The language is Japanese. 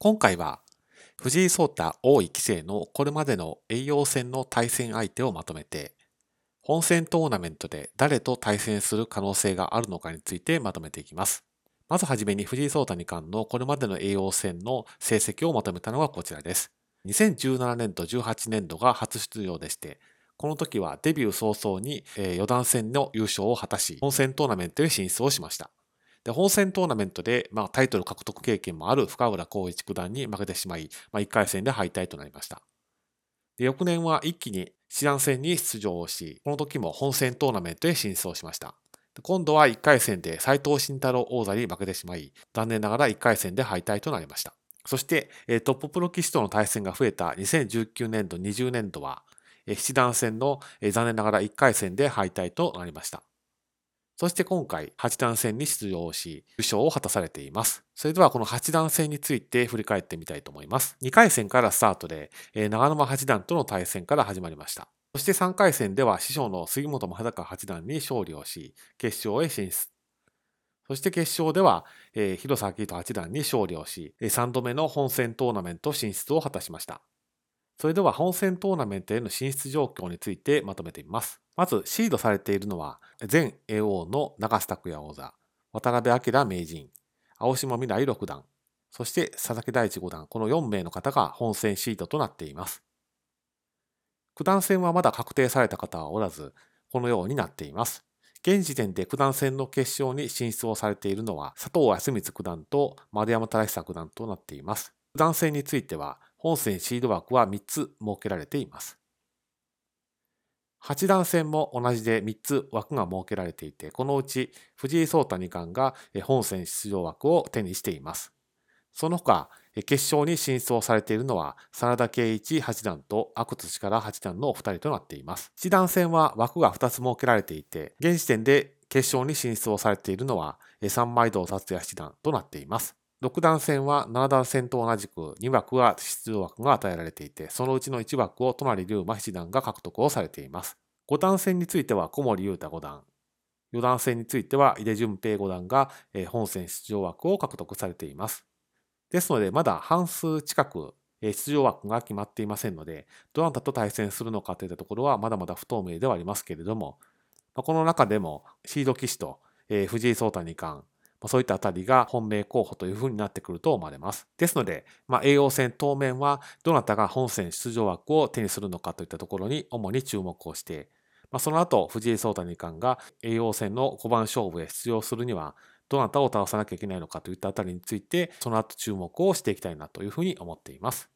今回は藤井聡太王位棋聖のこれまでの栄養戦の対戦相手をまとめて、本戦トーナメントで誰と対戦する可能性があるのかについてまとめていきます。まずはじめに藤井聡太二冠のこれまでの栄養戦の成績をまとめたのがこちらです。2017年と18年度が初出場でして、この時はデビュー早々に四段戦の優勝を果たし、本戦トーナメントへ進出をしました。で本戦トーナメントで、まあ、タイトル獲得経験もある深浦光一九段に負けてしまい、まあ、1回戦で敗退となりました。で翌年は一気に師団戦に出場をし、この時も本戦トーナメントへ進出をしました。今度は1回戦で斎藤慎太郎王座に負けてしまい、残念ながら1回戦で敗退となりました。そして、トッププロ棋士との対戦が増えた2019年度、20年度は、七段戦の残念ながら1回戦で敗退となりました。そして今回、八段戦に出場し、優勝を果たされています。それではこの八段戦について振り返ってみたいと思います。2回戦からスタートで、長沼八段との対戦から始まりました。そして3回戦では師匠の杉本正孝八段に勝利をし、決勝へ進出。そして決勝では、えー、広瀬明人八段に勝利をし、3度目の本戦トーナメント進出を果たしました。それでは本戦トーナメントへの進出状況についてまとめてみます。まず、シードされているのは、前叡王の長須拓也王座、渡辺明名人、青島未来六段、そして佐々木大地五段、この4名の方が本戦シードとなっています。九段戦はまだ確定された方はおらず、このようになっています。現時点で九段戦の決勝に進出をされているのは、佐藤康光九段と丸山忠久九段となっています。九段戦については、本戦シード枠は3つ設けられています。八段戦も同じで3つ枠が設けられていて、このうち藤井聡太二冠が本戦出場枠を手にしています。その他、決勝に進出をされているのは、真田圭一八段と阿久津力八段のお二人となっています。七段戦は枠が2つ設けられていて、現時点で決勝に進出をされているのは、三枚堂達也七段となっています。6段戦は7段戦と同じく2枠は出場枠が与えられていて、そのうちの1枠を隣龍馬七段が獲得をされています。5段戦については小森裕太五段、4段戦については井出淳平五段が本戦出場枠を獲得されています。ですので、まだ半数近く出場枠が決まっていませんので、どなたと対戦するのかといったところはまだまだ不透明ではありますけれども、この中でもシード棋士と藤井聡太二冠、そういったあたりが本命候補というふうになってくると思われます。ですので、まあ、栄養戦当面はどなたが本戦出場枠を手にするのかといったところに主に注目をして、まあ、その後、藤井聡太二冠が栄養戦の5番勝負へ出場するには、どなたを倒さなきゃいけないのかといったあたりについて、その後注目をしていきたいなというふうに思っています。